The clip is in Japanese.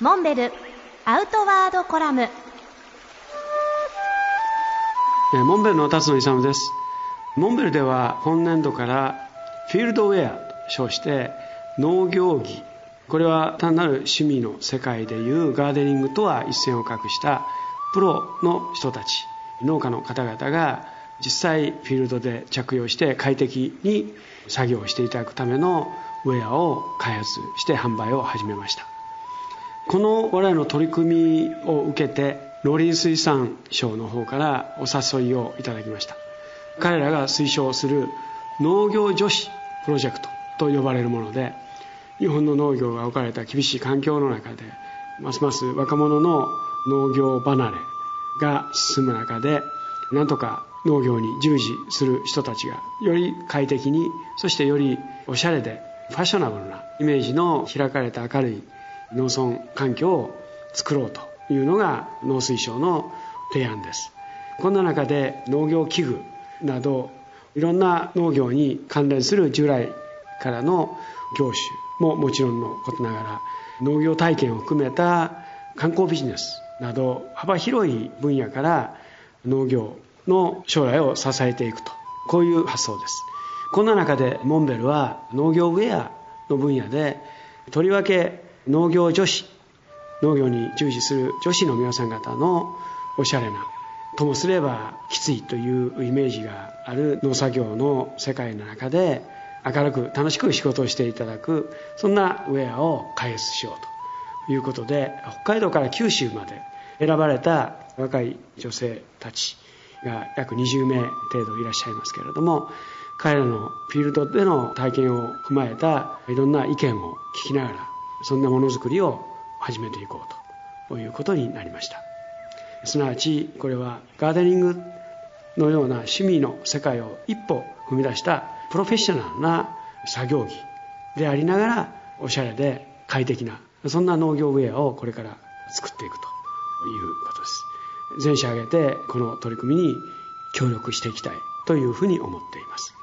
モンベルアウトワードコラム。モンベルの辰野勇です。モンベルでは今年度からフィールドウェアと称して農業着。これは単なる趣味の世界でいうガーデニングとは一線を画したプロの人たち農家の方々が実際フィールドで着用して快適に作業していただくためのウェアを開発して販売を始めました。この我々の取り組みを受けて農林水産省の方からお誘いをいただきました。彼らが推奨する農業女子プロジェクトと呼ばれるもので日本の農業が置かれた厳しい環境の中でますます若者の農業離れが進む中でなんとか農業に従事する人たちがより快適にそしてよりおしゃれでファッショナブルなイメージの開かれた明るい農村環境を作ろうというのが農水省の提案ですこんな中で農業器具などいろんな農業に関連する従来からの業種ももちろんのことながら農業体験を含めた観光ビジネスなど幅広い分野から農業の将来を支えていくと。こういう発想です。こんな中でモンベルは農業ウェアの分野でとりわけ農業女子農業に従事する女子の皆さん方のおしゃれなともすればきついというイメージがある農作業の世界の中で明るく楽しく仕事をしていただくそんなウェアを開発しようということで北海道から九州まで選ばれた若い女性たちが約20名程度いらっしゃいますけれども彼らのフィールドでの体験を踏まえたいろんな意見を聞きながらそんなものづくりを始めていこうということになりました。すなわちこれはガーデニングのような趣味の世界を一歩踏み出したプロフェッショナルな作業着でありながらおしゃれで快適なそんな農業ウェアをこれから作っていくということです。全社挙げてこの取り組みに協力していきたいというふうに思っています。